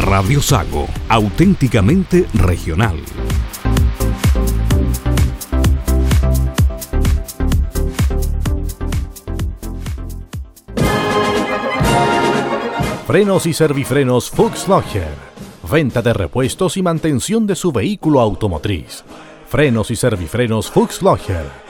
Radio Sago, auténticamente regional. Frenos y servifrenos Fuchs Logger. Venta de repuestos y mantención de su vehículo automotriz. Frenos y servifrenos Fuchs Logger.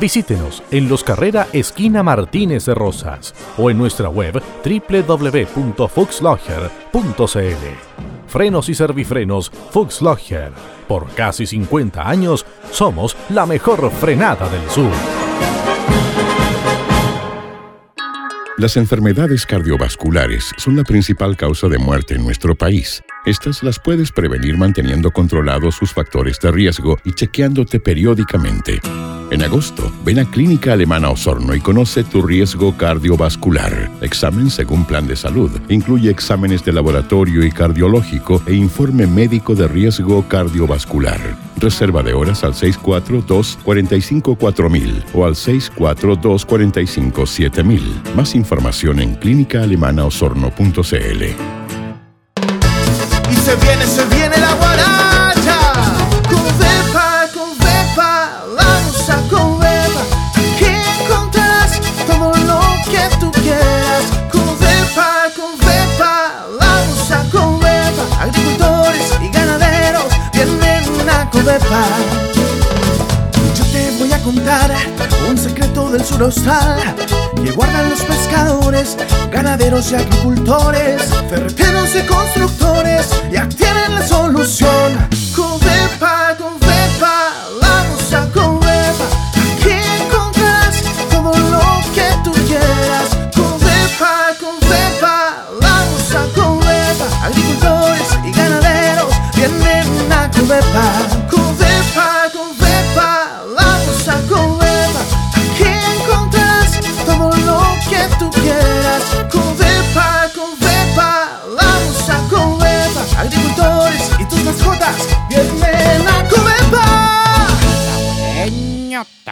Visítenos en Los Carrera Esquina Martínez de Rosas o en nuestra web www.fuxlogger.cl. Frenos y servifrenos Fuxlogger. Por casi 50 años somos la mejor frenada del sur. Las enfermedades cardiovasculares son la principal causa de muerte en nuestro país. Estas las puedes prevenir manteniendo controlados sus factores de riesgo y chequeándote periódicamente. En agosto, ven a Clínica Alemana Osorno y conoce tu riesgo cardiovascular. Examen según plan de salud. Incluye exámenes de laboratorio y cardiológico e informe médico de riesgo cardiovascular. Reserva de horas al 642-454.000 o al 642-457.000. Más información en clínicaalemanaosorno.cl. Y se viene, se viene la contar un secreto del sur que guardan los pescadores, ganaderos y agricultores, ferreteros y constructores, ya tienen la solución. Covepa, Covepa, vamos a Covepa, aquí encontrarás todo lo que tú quieras. Covepa, Covepa, vamos a Covepa, agricultores y ganaderos vienen a. Covepa,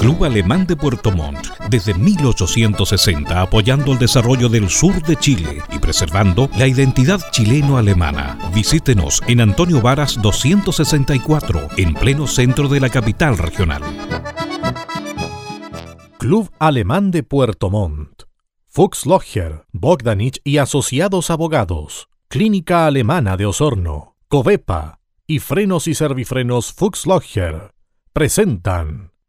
Club Alemán de Puerto Montt, desde 1860 apoyando el desarrollo del sur de Chile y preservando la identidad chileno-alemana. Visítenos en Antonio Varas 264, en pleno centro de la capital regional. Club Alemán de Puerto Montt. Fuchs Logger, Bogdanich y Asociados Abogados. Clínica Alemana de Osorno. Covepa y Frenos y Servifrenos Fuchs Logger presentan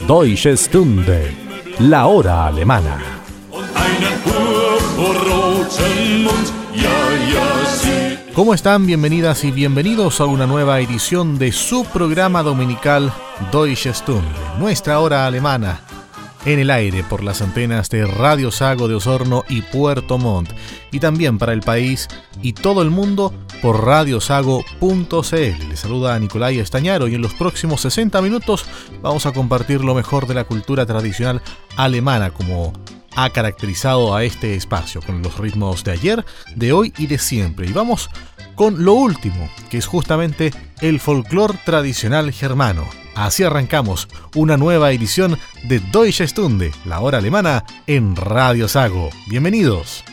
Deutsche Stunde, la hora alemana. ¿Cómo están? Bienvenidas y bienvenidos a una nueva edición de su programa dominical Deutsche Stunde, nuestra hora alemana, en el aire por las antenas de Radio Sago de Osorno y Puerto Montt, y también para el país y todo el mundo por radiosago.cl. Les saluda a Nicolai Estañaro y en los próximos 60 minutos vamos a compartir lo mejor de la cultura tradicional alemana como ha caracterizado a este espacio con los ritmos de ayer, de hoy y de siempre. Y vamos con lo último, que es justamente el folclore tradicional germano, Así arrancamos una nueva edición de Deutsche Stunde, la hora alemana, en Radio Sago. Bienvenidos.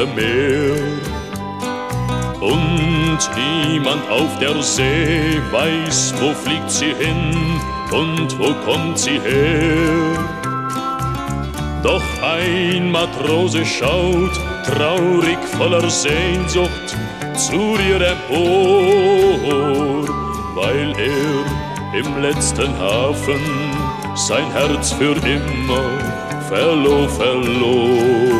Dunkle Meer. Und niemand auf der See weiß, wo fliegt sie hin und wo kommt sie her. Doch ein Matrose schaut traurig voller Sehnsucht zu ihr empor, weil er im letzten Hafen sein Herz für immer verlor, verlor.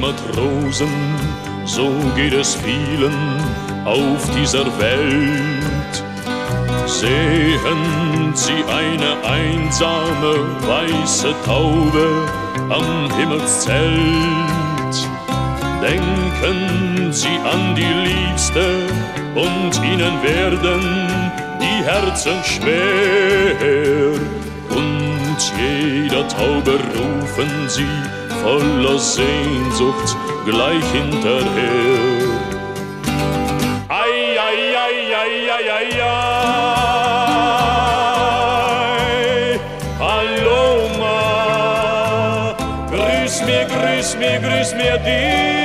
Matrosen, so geht es vielen auf dieser Welt. Sehen Sie eine einsame weiße Taube am Himmelszelt, denken Sie an die Liebste und ihnen werden die Herzen schwer. Und jeder Taube rufen Sie, voller Sehnsucht gleich hinterher. Ei, ei, ei, ei, ei, ei, ei. Paloma, grüß mir, grüß mir, grüß mir dich.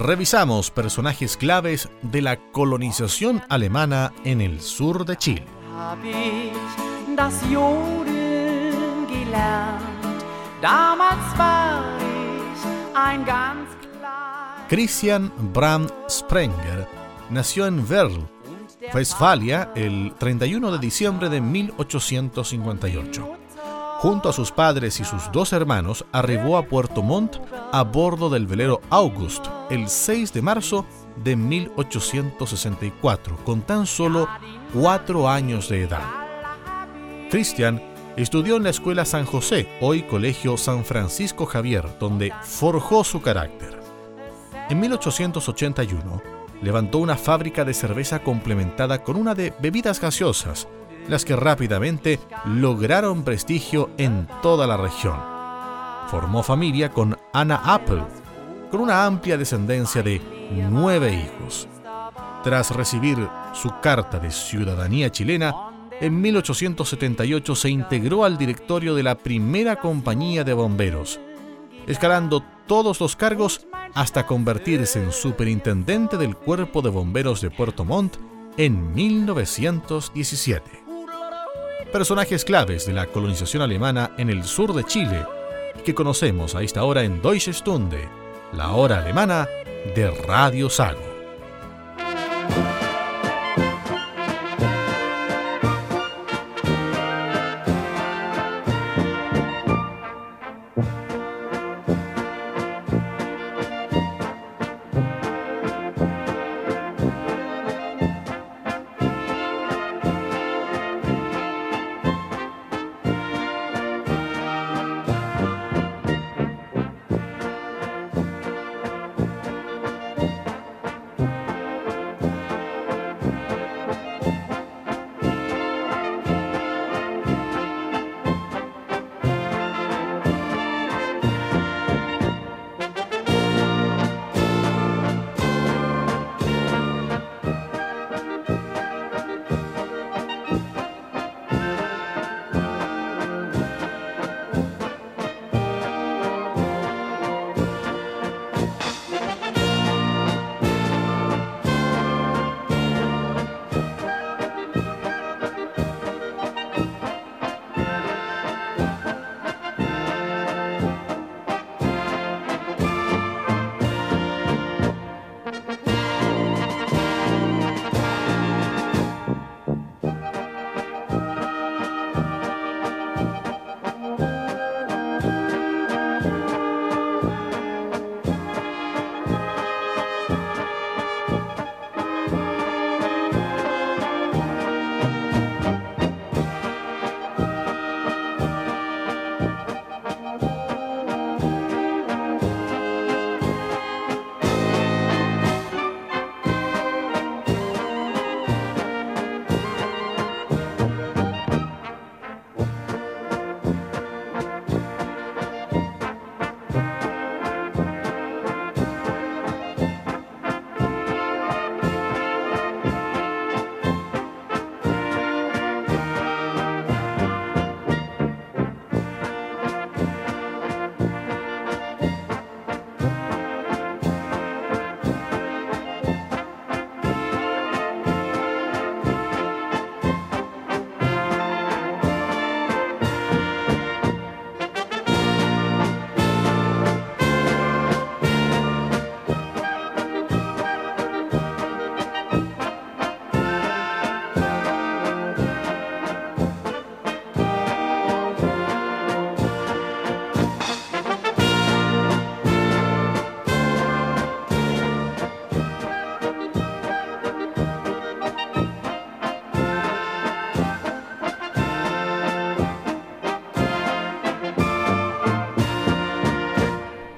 Revisamos personajes claves de la colonización alemana en el sur de Chile. Christian Brandt Sprenger nació en Werl, Westfalia, el 31 de diciembre de 1858. Junto a sus padres y sus dos hermanos, arribó a Puerto Montt a bordo del velero August el 6 de marzo de 1864, con tan solo cuatro años de edad. Christian estudió en la Escuela San José, hoy Colegio San Francisco Javier, donde forjó su carácter. En 1881, levantó una fábrica de cerveza complementada con una de bebidas gaseosas, las que rápidamente lograron prestigio en toda la región. Formó familia con Anna Apple, con una amplia descendencia de nueve hijos. Tras recibir su carta de ciudadanía chilena, en 1878 se integró al directorio de la primera compañía de bomberos, escalando todos los cargos hasta convertirse en superintendente del Cuerpo de Bomberos de Puerto Montt en 1917 personajes claves de la colonización alemana en el sur de Chile, que conocemos a esta hora en Deutsche Stunde, la hora alemana de Radio Sago.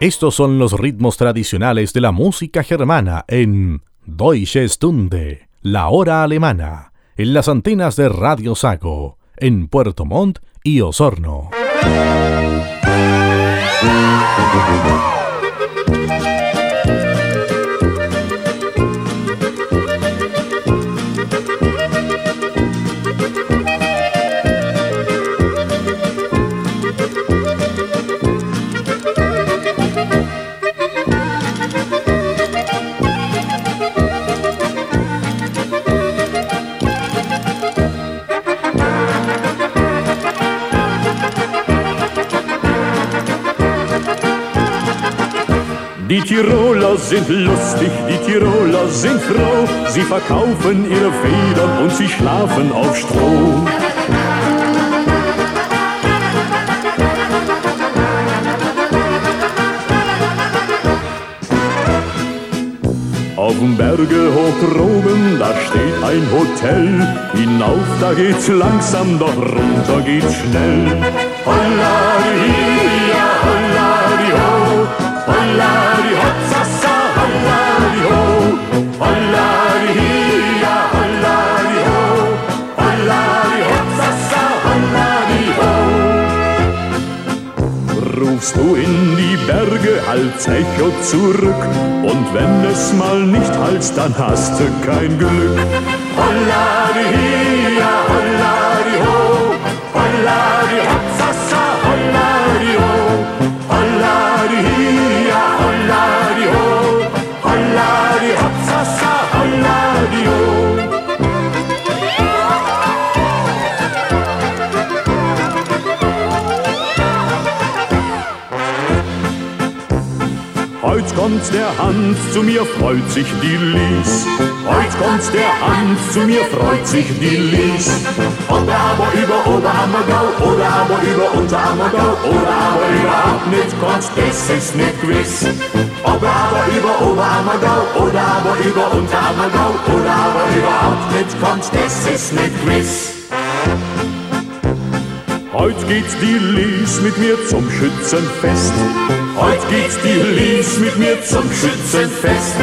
Estos son los ritmos tradicionales de la música germana en Deutsche Stunde, la hora alemana, en las antenas de Radio Sago, en Puerto Montt y Osorno. Tiroler sind lustig, die Tiroler sind froh. Sie verkaufen ihre Federn und sie schlafen auf Stroh. Auf dem Berge hoch droben, da steht ein Hotel. Hinauf, da geht's langsam, doch runter geht's schnell. Holla, die, Berge, halt's Echo zurück. Und wenn es mal nicht haltst, dann hast du kein Glück. Holla, kommt der Hans, zu mir freut sich die Lies. Heut kommt der Hans, zu mir freut sich die Lies. Oder aber über Oberammergau, oder aber über Unterammergau, oder aber überhaupt nicht kommt, das ist nicht gewiss. Oder aber über Oberammergau, oder aber über Unterammergau, oder aber überhaupt nicht kommt, das ist nicht gewiss. Heut geht die Lies mit mir zum Schützenfest. Heut geht die Lies mit mir zum Schützenfest.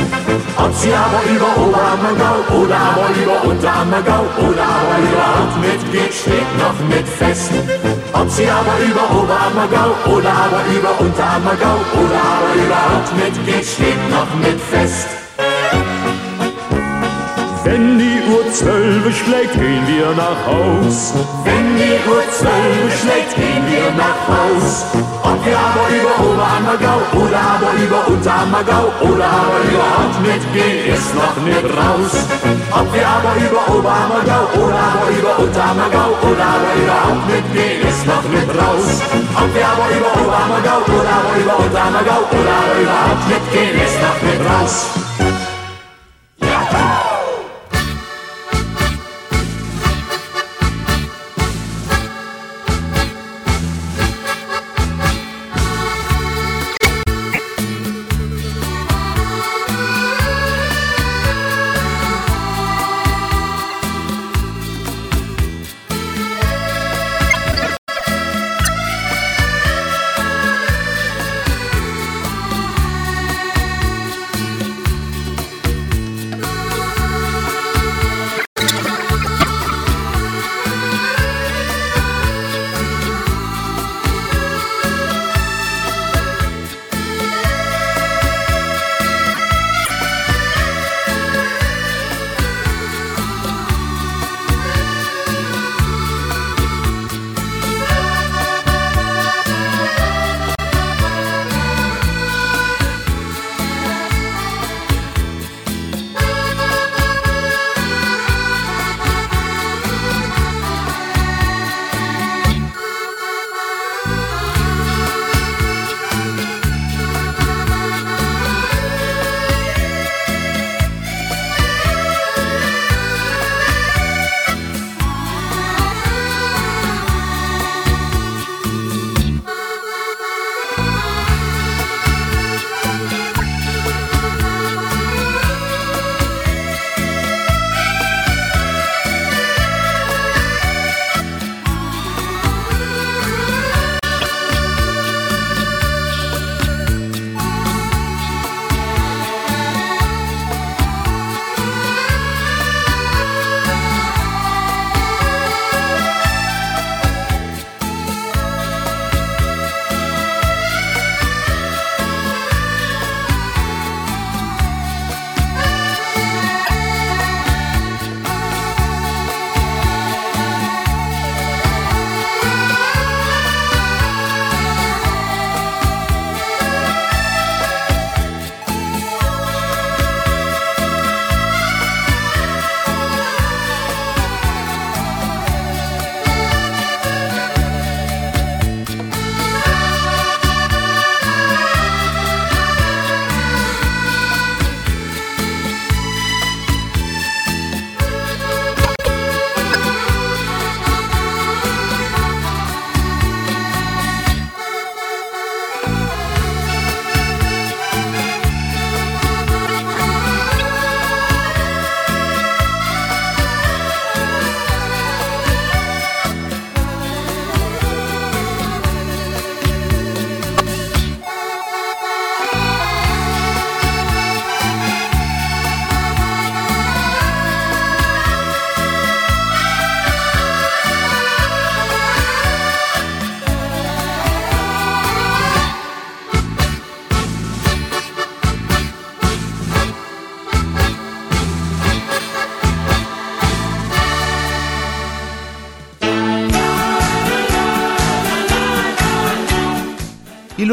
Ob sie aber über Oberammergau oder aber über Unterammergau oder aber überhaupt mitgeht, steht noch nicht fest. Ob sie aber über Oberammergau oder aber über Unterammergau oder aber überhaupt mitgeht, steht noch nicht fest. Wenn die Uhr zwölf schlägt, gehen wir nach Haus. Wenn die Uhr zwölf schlägt, gehen wir nach Haus. Ob wir aber über Oberammergau oder aber über Unterammergau oder aber überhaupt mitgehen, ist noch nicht raus. Ob wir aber über Oberammergau oder aber über Unterammergau oder aber überhaupt mitgehen, ist noch nicht raus. Ob wir aber über Oberammergau oder aber über Unterammergau oder aber überhaupt mitgehen, ist noch nicht raus.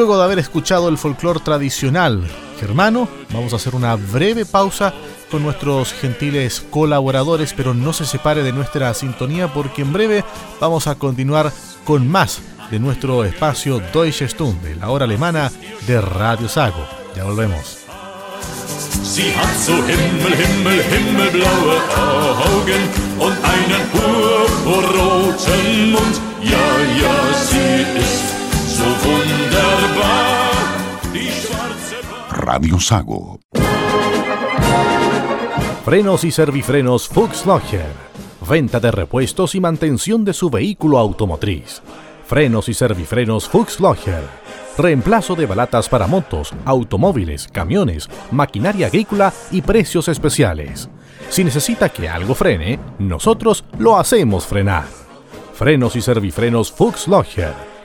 Luego de haber escuchado el folclore tradicional germano, vamos a hacer una breve pausa con nuestros gentiles colaboradores, pero no se separe de nuestra sintonía porque en breve vamos a continuar con más de nuestro espacio Deutsche Stunde, la hora alemana de Radio Sago. Ya volvemos. Sie hat so Himmel, Himmel, himmelblaue Augen und einen purpurroten Mund. Ja, ja, sie ist Radio Sago. Frenos y servifrenos Fuchs Logger. Venta de repuestos y mantención de su vehículo automotriz. Frenos y servifrenos Fuchs Logger. Reemplazo de balatas para motos, automóviles, camiones, maquinaria agrícola y precios especiales. Si necesita que algo frene, nosotros lo hacemos frenar. Frenos y servifrenos Fuchs Logger.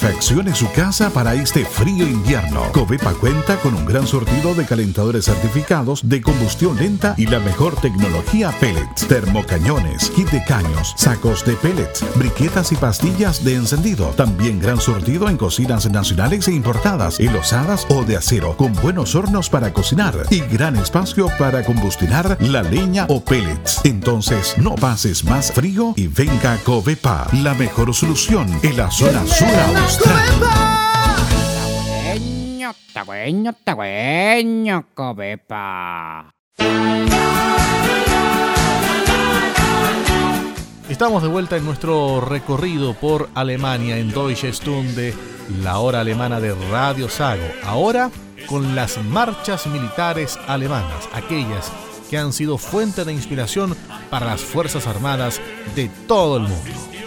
Calefaccione su casa para este frío invierno. Covepa cuenta con un gran sortido de calentadores certificados de combustión lenta y la mejor tecnología pellets, termocañones, kit de caños, sacos de pellets, briquetas y pastillas de encendido. También gran sortido en cocinas nacionales e importadas, enlosadas o de acero, con buenos hornos para cocinar y gran espacio para combustionar la leña o pellets. Entonces, no pases más frío y venga a Covepa, la mejor solución en la zona sur austral. Tagüeño, tagüeño, tagüeño, cobepa. Estamos de vuelta en nuestro recorrido por Alemania en Deutsche Stunde, la hora alemana de Radio Sago. Ahora con las marchas militares alemanas, aquellas que han sido fuente de inspiración para las Fuerzas Armadas de todo el mundo.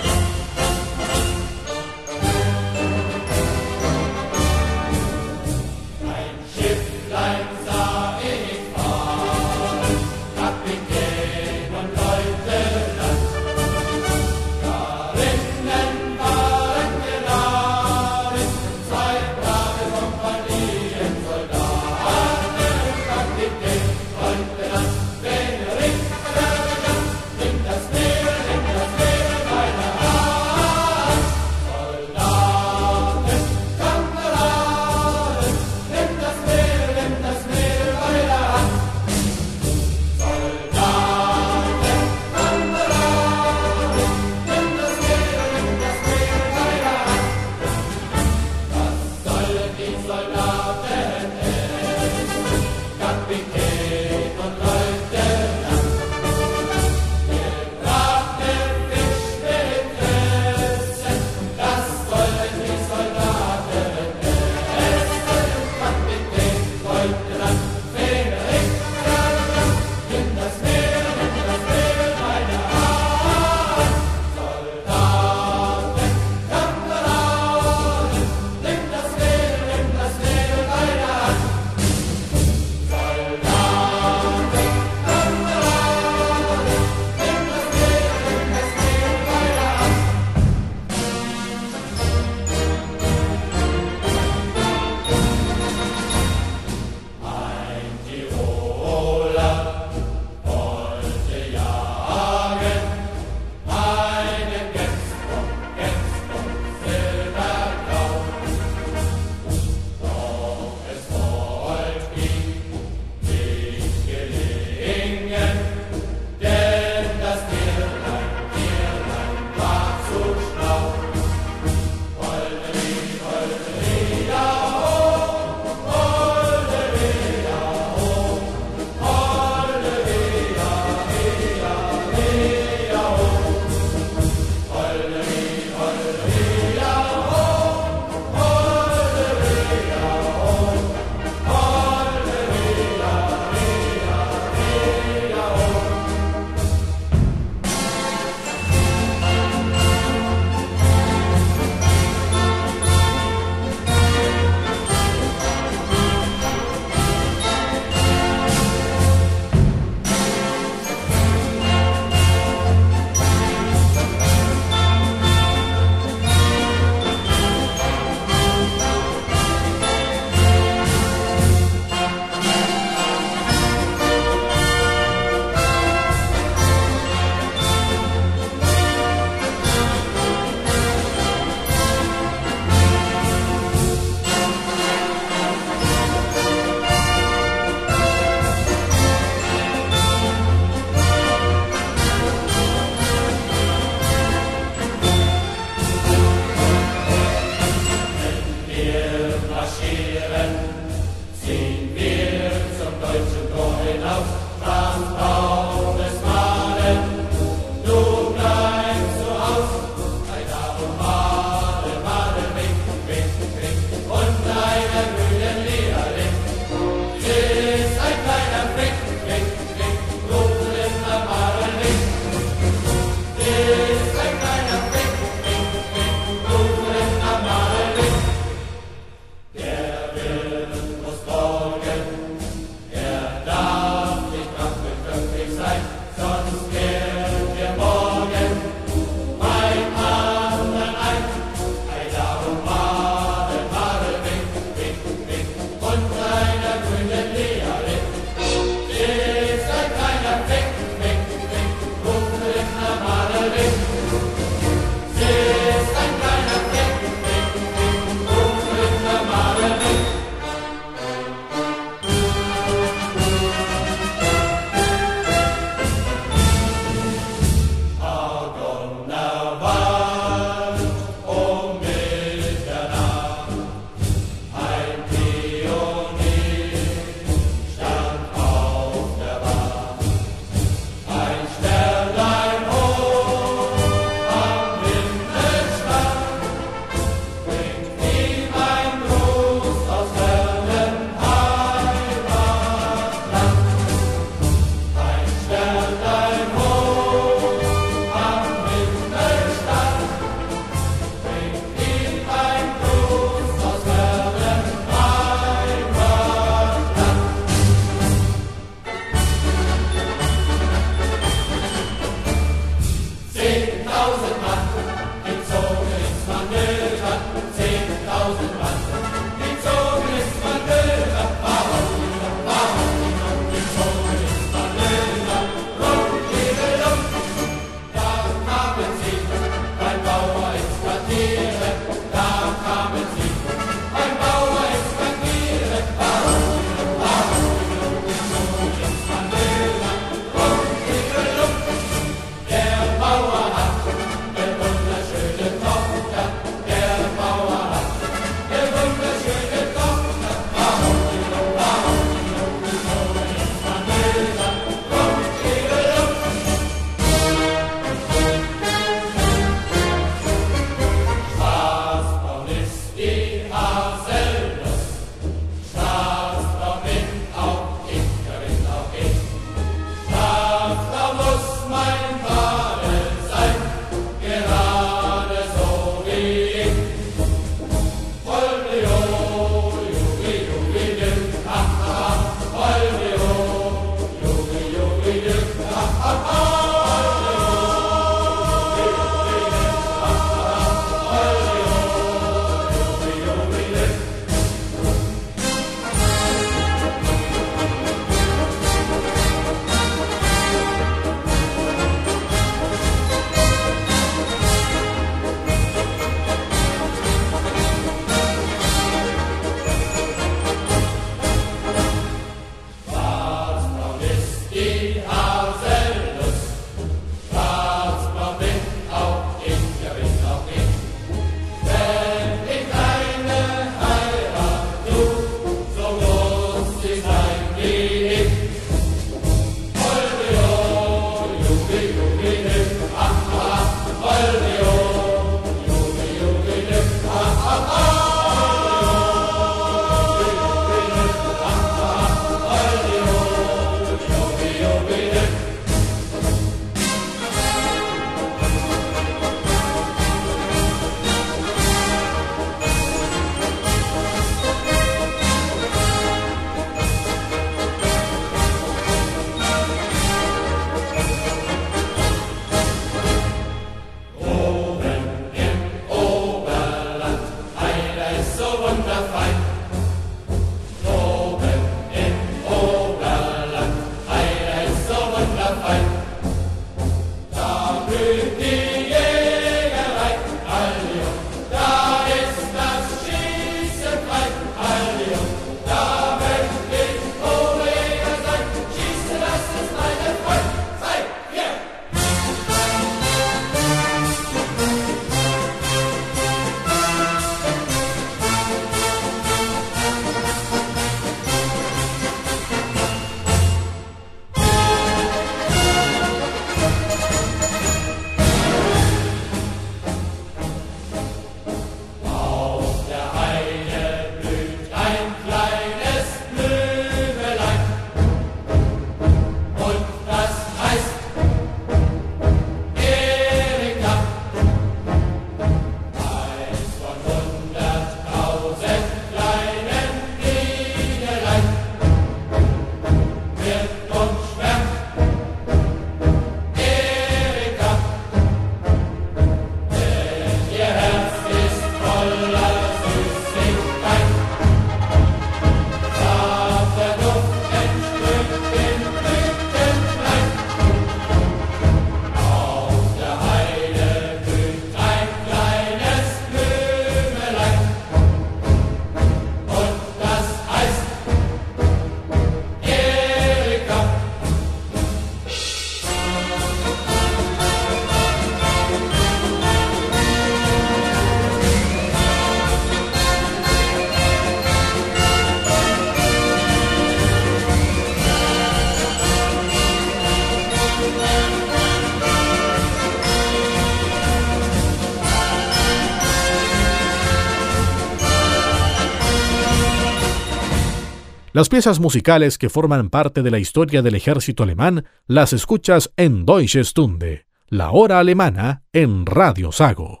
Las piezas musicales que forman parte de la historia del ejército alemán las escuchas en Deutsche Stunde, la hora alemana en Radio Sago.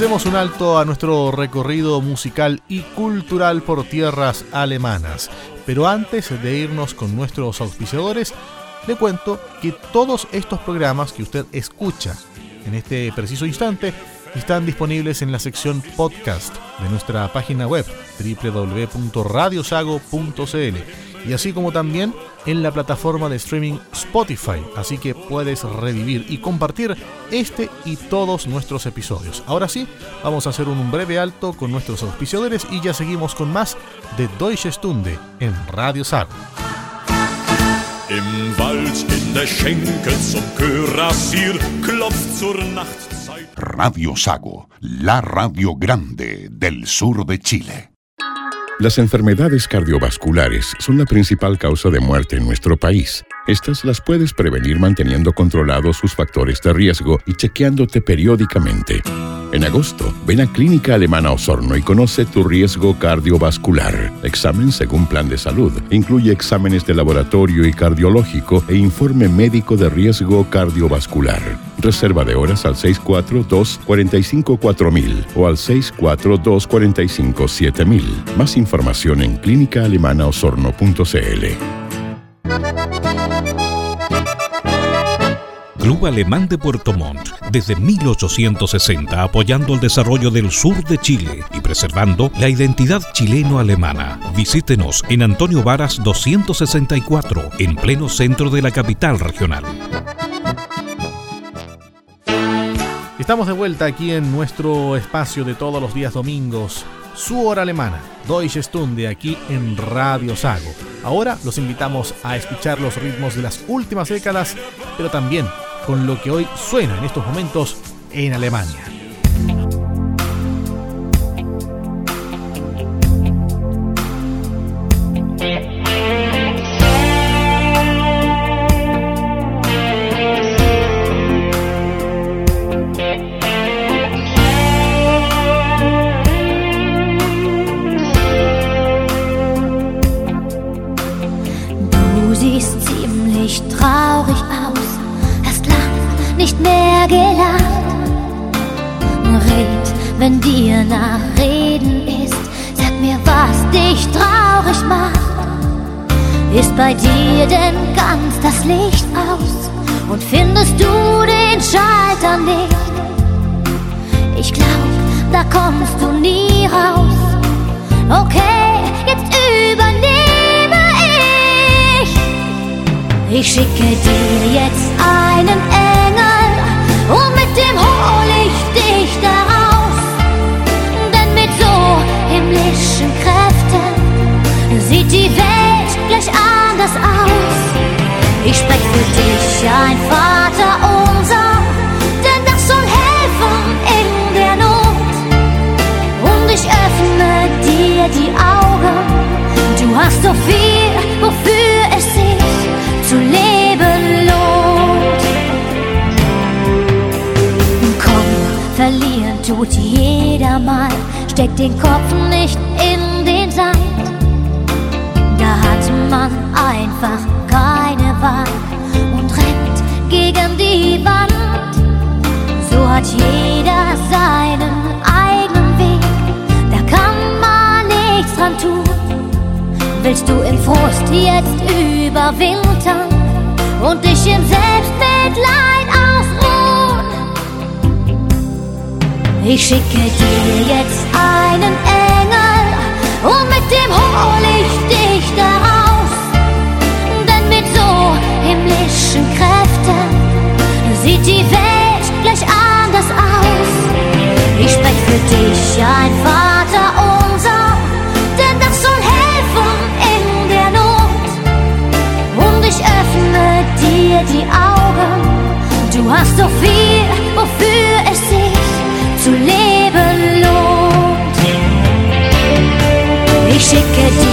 Hacemos un alto a nuestro recorrido musical y cultural por tierras alemanas. Pero antes de irnos con nuestros auspiciadores, le cuento que todos estos programas que usted escucha en este preciso instante están disponibles en la sección podcast de nuestra página web www.radiosago.cl y así como también en la plataforma de streaming Spotify, así que puedes revivir y compartir este y todos nuestros episodios. Ahora sí, vamos a hacer un breve alto con nuestros auspiciadores y ya seguimos con más de Deutsche Stunde en Radio Nachtzeit. Radio Sago, la radio grande del sur de Chile. Las enfermedades cardiovasculares son la principal causa de muerte en nuestro país. Estas las puedes prevenir manteniendo controlados sus factores de riesgo y chequeándote periódicamente. En agosto, ven a Clínica Alemana Osorno y conoce tu riesgo cardiovascular. Examen según plan de salud. Incluye exámenes de laboratorio y cardiológico e informe médico de riesgo cardiovascular. Reserva de horas al 642-454000 o al 642-457000. Más información en clínicaalemanaosorno.cl. Club Alemán de Puerto Montt, desde 1860 apoyando el desarrollo del sur de Chile y preservando la identidad chileno-alemana. Visítenos en Antonio Varas 264, en pleno centro de la capital regional. Estamos de vuelta aquí en nuestro espacio de todos los días domingos, su hora alemana, Deutsche Stunde, aquí en Radio Sago. Ahora los invitamos a escuchar los ritmos de las últimas décadas, pero también con lo que hoy suena en estos momentos en Alemania. Traurig mehr gelacht. Red, wenn dir nach Reden ist, sag mir, was dich traurig macht. Ist bei dir denn ganz das Licht aus und findest du den Schalter nicht? Ich glaub, da kommst du nie raus. Okay, jetzt übernehme ich. Ich schicke dir jetzt einen Engel und mit dem hol ich dich da raus. Denn mit so himmlischen Kräften sieht die Welt gleich anders aus. Ich sprech für dich ein Vater unser, denn das soll helfen in der Not. Und ich öffne dir die Augen. Du hast so viel, tut jeder mal. Steck den Kopf nicht in den Sand. Da hat man einfach keine Wahl und rennt gegen die Wand. So hat jeder seinen eigenen Weg, da kann man nichts dran tun. Willst du im Frust jetzt überwintern und dich im Selbstmitleid Ich schicke dir jetzt einen Engel und mit dem hol ich dich da raus. Denn mit so himmlischen Kräften sieht die Welt gleich anders aus. Ich sprech für dich ein Vater unser, denn das soll helfen in der Not. Und ich öffne dir die Augen. Du hast so viel, Ich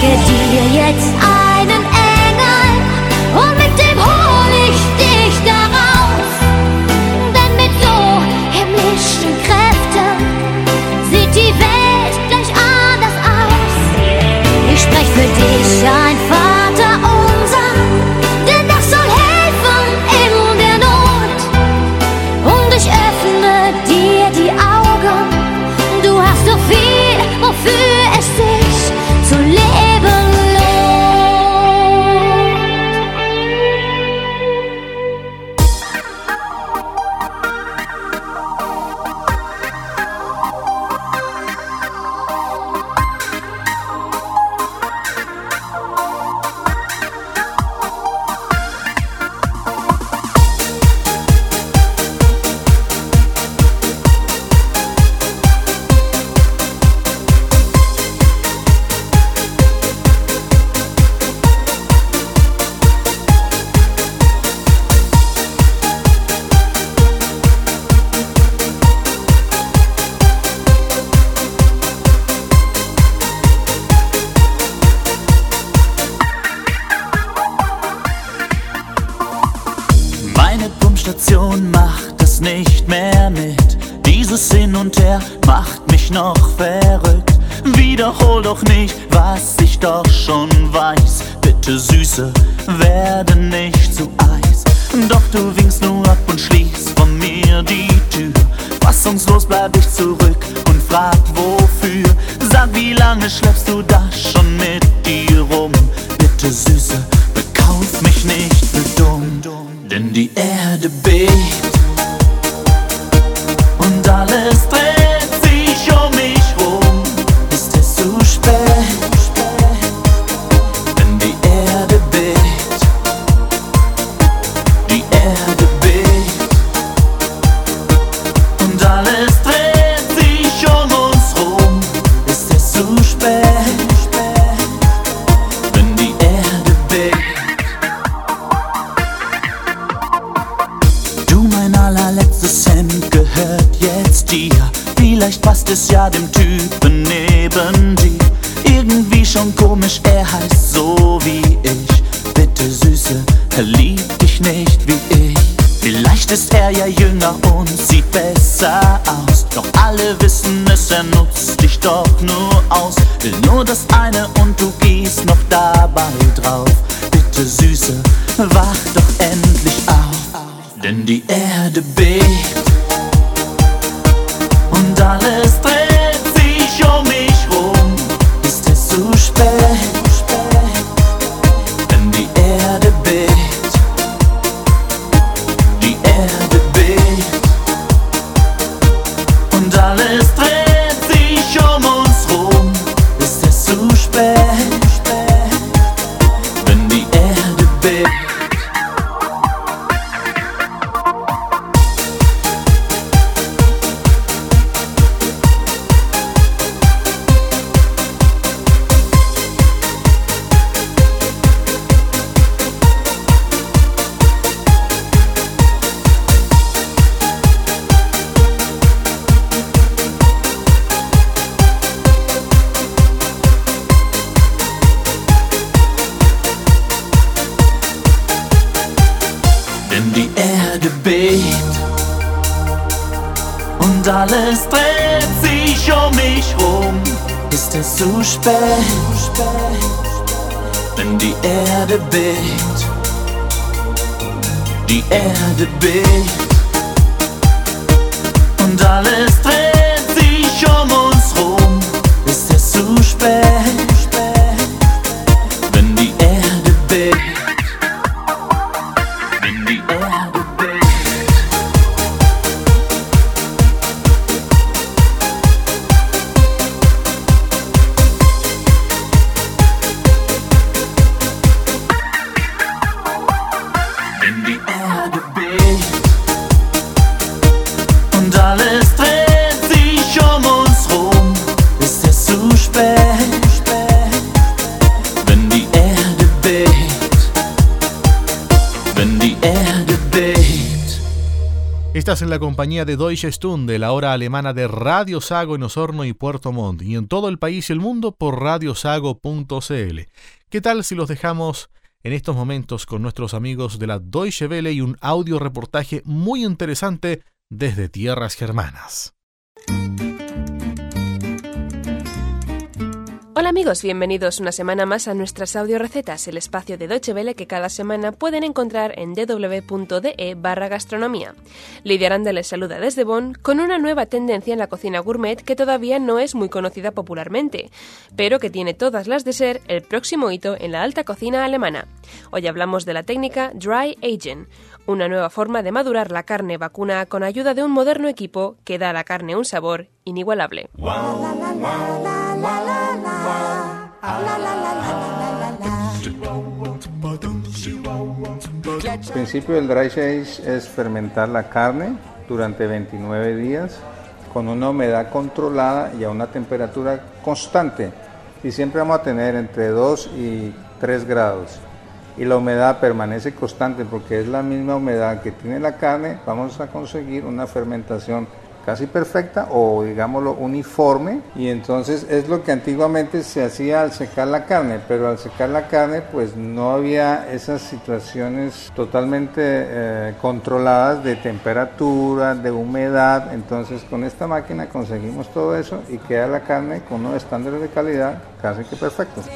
Schicke dir jetzt einen Engel und mit dem hol ich dich daraus. Denn mit so himmlischen Kräften sieht die Welt gleich anders aus. Ich spreche für dich. And the die Erde bebt, die Erde bebt. Compañía de Deutsche Stunde, la hora alemana de Radio Sago en Osorno y Puerto Montt, y en todo el país y el mundo por radiosago.cl. ¿Qué tal si los dejamos en estos momentos con nuestros amigos de la Deutsche Welle y un audio reportaje muy interesante desde tierras germanas? Hola amigos, bienvenidos una semana más a nuestras audio recetas, el espacio de Deutsche Welle que cada semana pueden encontrar en www.de barra gastronomía. Lidia Aranda les saluda desde Bonn con una nueva tendencia en la cocina gourmet que todavía no es muy conocida popularmente, pero que tiene todas las de ser el próximo hito en la alta cocina alemana. Hoy hablamos de la técnica Dry Aging, una nueva forma de madurar la carne vacuna con ayuda de un moderno equipo que da a la carne un sabor inigualable. El principio del dry age es fermentar la carne durante 29 días con una humedad controlada y a una temperatura constante. Y siempre vamos a tener entre 2 y 3 grados. Y la humedad permanece constante porque es la misma humedad que tiene la carne. Vamos a conseguir una fermentación casi perfecta o digámoslo uniforme. Y entonces es lo que antiguamente se hacía al secar la carne pero al secar la carne pues no había esas situaciones totalmente eh, controladas de temperatura de humedad. Entonces con esta máquina conseguimos todo eso y queda la carne con unos estándares de calidad casi que perfectos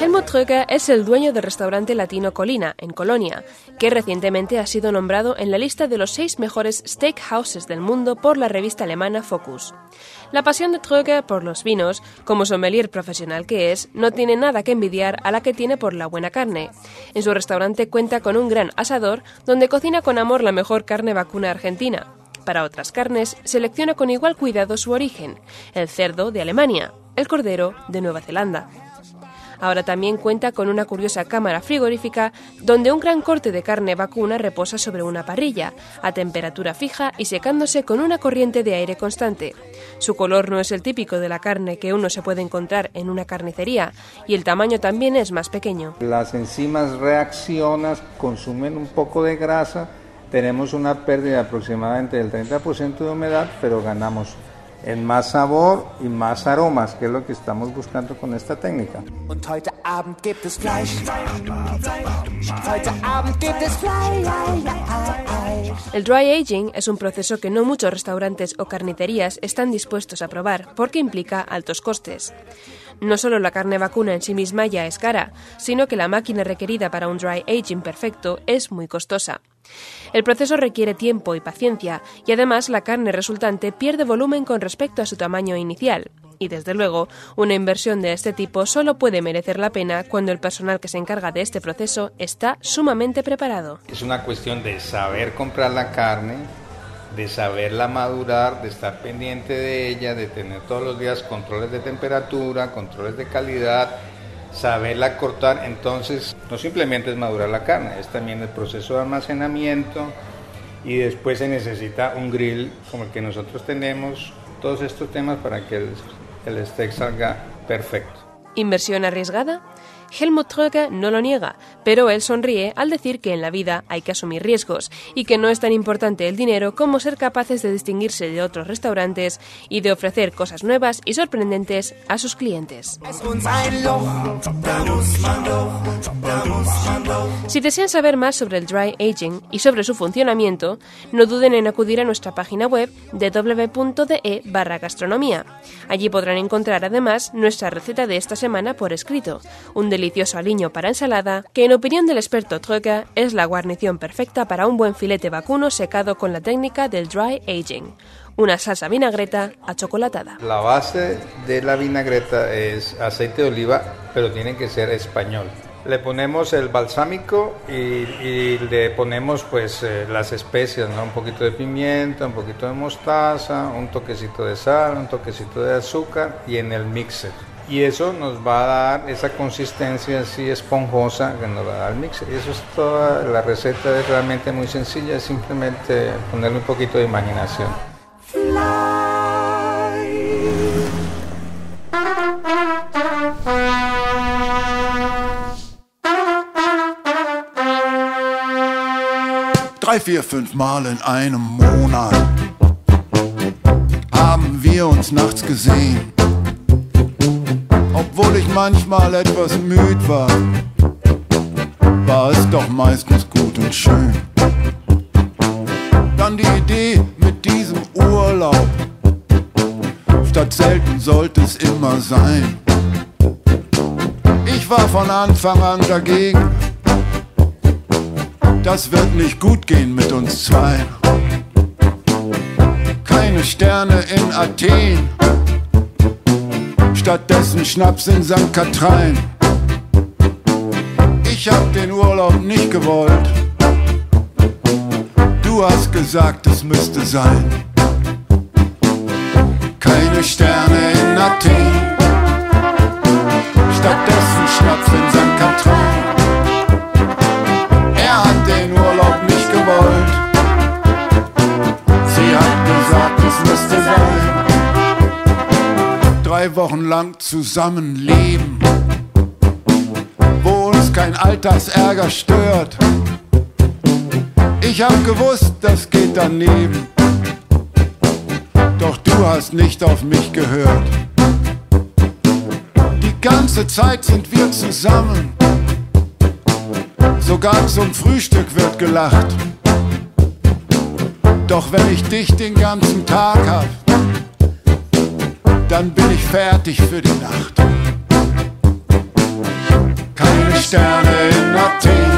Helmut Tröger es el dueño del restaurante latino Colina en Colonia que recientemente ha sido nombrado en la lista de los seis mejores steakhouses del mundo por la revista alemana Focus. La pasión de Tröger por los vinos, como sommelier profesional que es, no tiene nada que envidiar a la que tiene por la buena carne. En su restaurante cuenta con un gran asador donde cocina con amor la mejor carne vacuna argentina. Para otras carnes, selecciona con igual cuidado su origen, el cerdo de Alemania, el cordero de Nueva Zelanda. Ahora también cuenta con una curiosa cámara frigorífica donde un gran corte de carne vacuna reposa sobre una parrilla, a temperatura fija y secándose con una corriente de aire constante. Su color no es el típico de la carne que uno se puede encontrar en una carnicería y el tamaño también es más pequeño. Las enzimas reaccionan, consumen un poco de grasa, tenemos una pérdida aproximadamente del 30% de humedad, pero ganamos en más sabor y más aromas, que es lo que estamos buscando con esta técnica. El dry aging es un proceso que no muchos restaurantes o carnicerías están dispuestos a probar porque implica altos costes. No solo la carne vacuna en sí misma ya es cara, sino que la máquina requerida para un dry aging perfecto es muy costosa. El proceso requiere tiempo y paciencia, y además la carne resultante pierde volumen con respecto a su tamaño inicial. Y desde luego, una inversión de este tipo solo puede merecer la pena cuando el personal que se encarga de este proceso está sumamente preparado. Es una cuestión de saber comprar la carne, de saberla madurar, de estar pendiente de ella, de tener todos los días controles de temperatura, controles de calidad, saberla cortar, entonces no simplemente es madurar la carne, es también el proceso de almacenamiento y después se necesita un grill como el que nosotros tenemos, todos estos temas para que el, el steak salga perfecto. ¿Inversión arriesgada? Helmut Tröger no lo niega, pero él sonríe al decir que en la vida hay que asumir riesgos y que no es tan importante el dinero como ser capaces de distinguirse de otros restaurantes y de ofrecer cosas nuevas y sorprendentes a sus clientes. Si desean saber más sobre el dry aging y sobre su funcionamiento, no duden en acudir a nuestra página web www.de barra gastronomía. Allí podrán encontrar además nuestra receta de esta semana por escrito, un delicioso aliño para ensalada que en opinión del experto Troika es la guarnición perfecta para un buen filete vacuno secado con la técnica del dry aging. Una salsa vinagreta achocolatada. La base de la vinagreta es aceite de oliva, pero tiene que ser español. Le ponemos el balsámico y, le ponemos pues eh, las especias, un poquito de pimienta, un poquito de mostaza, un toquecito de sal, un toquecito de azúcar y en el mixer. Y eso nos va a dar esa consistencia así esponjosa que nos va a dar el mixer. Y eso es toda la receta, es realmente muy sencilla, es simplemente ponerle un poquito de imaginación. drei, vier, fünf Mal in einem Monat haben wir uns nachts gesehen. Obwohl ich manchmal etwas müd war, war es doch meistens gut und schön. Dann die Idee mit diesem Urlaub, statt selten sollte es immer sein. Ich war von Anfang an dagegen das wird nicht gut gehen mit uns zwei. Keine Sterne in Athen, stattdessen Schnaps in St. Katrein. Ich hab den Urlaub nicht gewollt. Du hast gesagt, es müsste sein. Keine Sterne in Athen, Wochen lang zusammenleben, wo uns kein Alltagsärger stört. Ich hab gewusst, das geht daneben. Doch du hast nicht auf mich gehört. Die ganze Zeit sind wir zusammen. Sogar zum Frühstück wird gelacht. Doch wenn ich dich den ganzen Tag hab, dann bin ich fertig für die Nacht. Keine Sterne in Athen,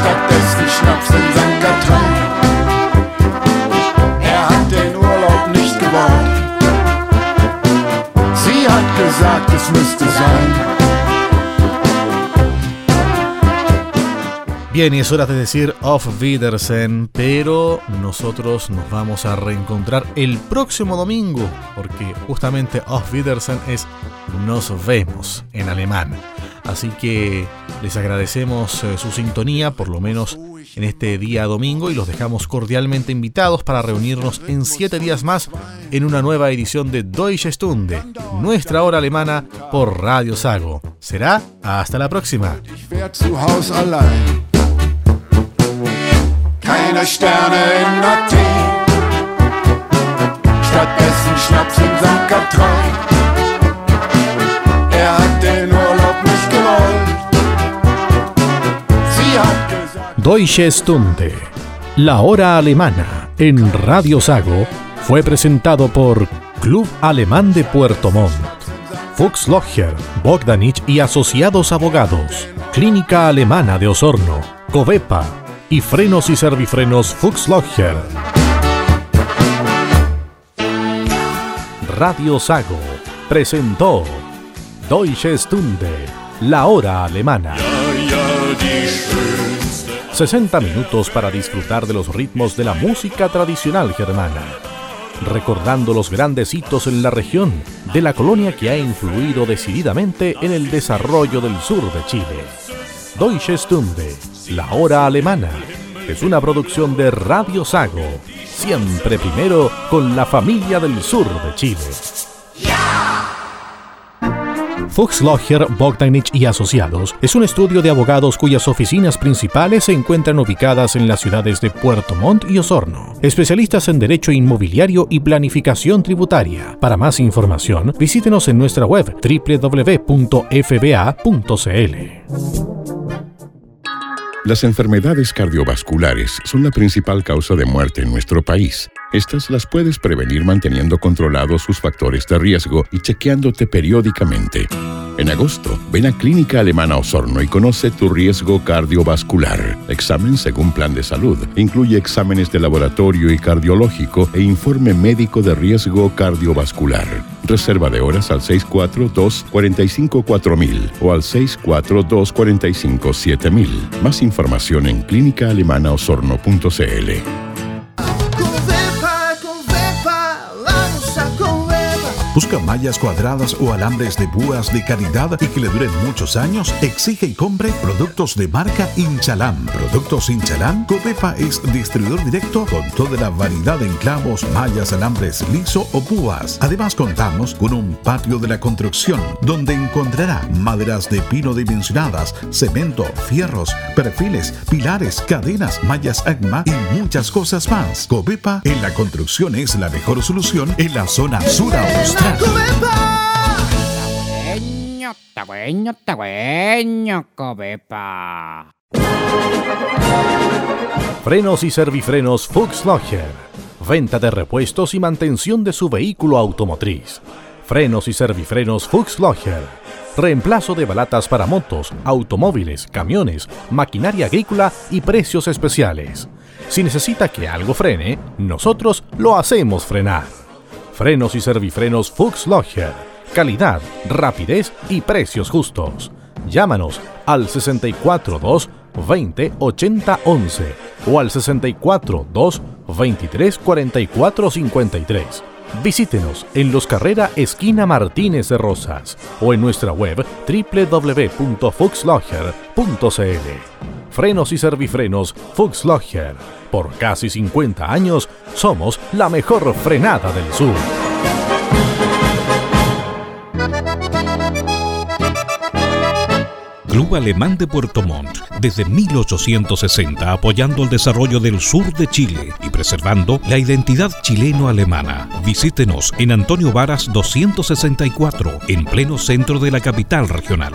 stattdessen Schnaps in St. Katrin. Er hat den Urlaub nicht gewollt. Sie hat gesagt, es müsste sein. Bien, y es hora de decir Auf Wiedersehen, pero nosotros nos vamos a reencontrar el próximo domingo, porque justamente Auf Wiedersehen es nos vemos en alemán. Así que les agradecemos eh, su sintonía, por lo menos en este día domingo, y los dejamos cordialmente invitados para reunirnos en siete días más en una nueva edición de Deutsche Stunde, nuestra hora alemana por Radio Sago. Será hasta la próxima. Sterne in. Stattdessen in. Er. Deutsche Stunde, la hora alemana en Radio Sago, fue presentado por Club Alemán de Puerto Montt. Fuchs Logger, Bogdanich y Asociados Abogados. Clínica Alemana de Osorno. Covepa y frenos y servifrenos Fuchslogger. Radio Sago presentó Deutsche Stunde, la hora alemana. 60 minutos para disfrutar de los ritmos de la música tradicional germana, recordando los grandes hitos en la región de la colonia que ha influido decididamente en el desarrollo del sur de Chile. Deutsche Stunde, la hora alemana, es una producción de Radio Sago, siempre primero con la familia del sur de Chile. Fuchs Logger, Bogdanich y Asociados es un estudio de abogados cuyas oficinas principales se encuentran ubicadas en las ciudades de Puerto Montt y Osorno. Especialistas en derecho inmobiliario y planificación tributaria. Para más información, visítenos en nuestra web www.fba.cl. Las enfermedades cardiovasculares son la principal causa de muerte en nuestro país. Estas las puedes prevenir manteniendo controlados sus factores de riesgo y chequeándote periódicamente. En agosto, ven a Clínica Alemana Osorno y conoce tu riesgo cardiovascular. Examen según plan de salud. Incluye exámenes de laboratorio y cardiológico e informe médico de riesgo cardiovascular. Reserva de horas al 642-454000 o al 642-457000. Más información en clínicaalemanaosorno.cl. Busca mallas cuadradas o alambres de púas de calidad y que le duren muchos años. Exige y compre productos de marca Inchalam. Productos Inchalam. Copepa es distribuidor directo con toda la variedad de enclavos, mallas, alambres liso o púas. Además contamos con un patio de la construcción donde encontrará maderas de pino dimensionadas, cemento, fierros, perfiles, pilares, cadenas, mallas ACMA y muchas cosas más. Copepa en la construcción es la mejor solución en la zona sur austral. Tagüeño, tagüeño, cobepa. Frenos y servifrenos Fuchs Logger. Venta de repuestos y mantención de su vehículo automotriz. Frenos y servifrenos Fuchs Logger. Reemplazo de balatas para motos, automóviles, camiones, maquinaria agrícola y precios especiales. Si necesita que algo frene, nosotros lo hacemos frenar. Frenos y servifrenos Fuchs. Calidad, rapidez y precios justos. Llámanos al 642 20 80 11 o al 642 23 44 53. Visítenos en Los Carrera Esquina Martínez de Rosas o en nuestra web www.fuxlogger.cl. Frenos y servifrenos Fuxlogger. Por casi 50 años somos la mejor frenada del sur. Club Alemán de Puerto Montt, desde 1860 apoyando el desarrollo del sur de Chile y preservando la identidad chileno-alemana. Visítenos en Antonio Varas 264, en pleno centro de la capital regional.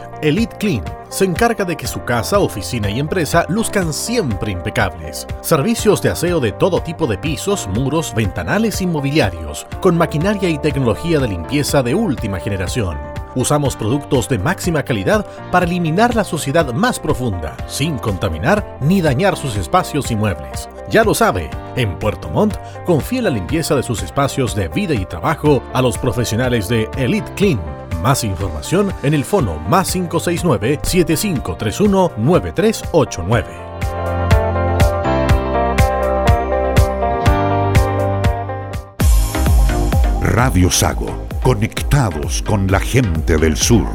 Elite Clean se encarga de que su casa, oficina y empresa luzcan siempre impecables. Servicios de aseo de todo tipo de pisos, muros, ventanales y mobiliarios, con maquinaria y tecnología de limpieza de última generación. Usamos productos de máxima calidad para eliminar la suciedad más profunda, sin contaminar ni dañar sus espacios y muebles. Ya lo sabe, en Puerto Montt confía la limpieza de sus espacios de vida y trabajo a los profesionales de Elite Clean. Más información en el fono más 569-7531-9389. Radio Sago, conectados con la gente del sur.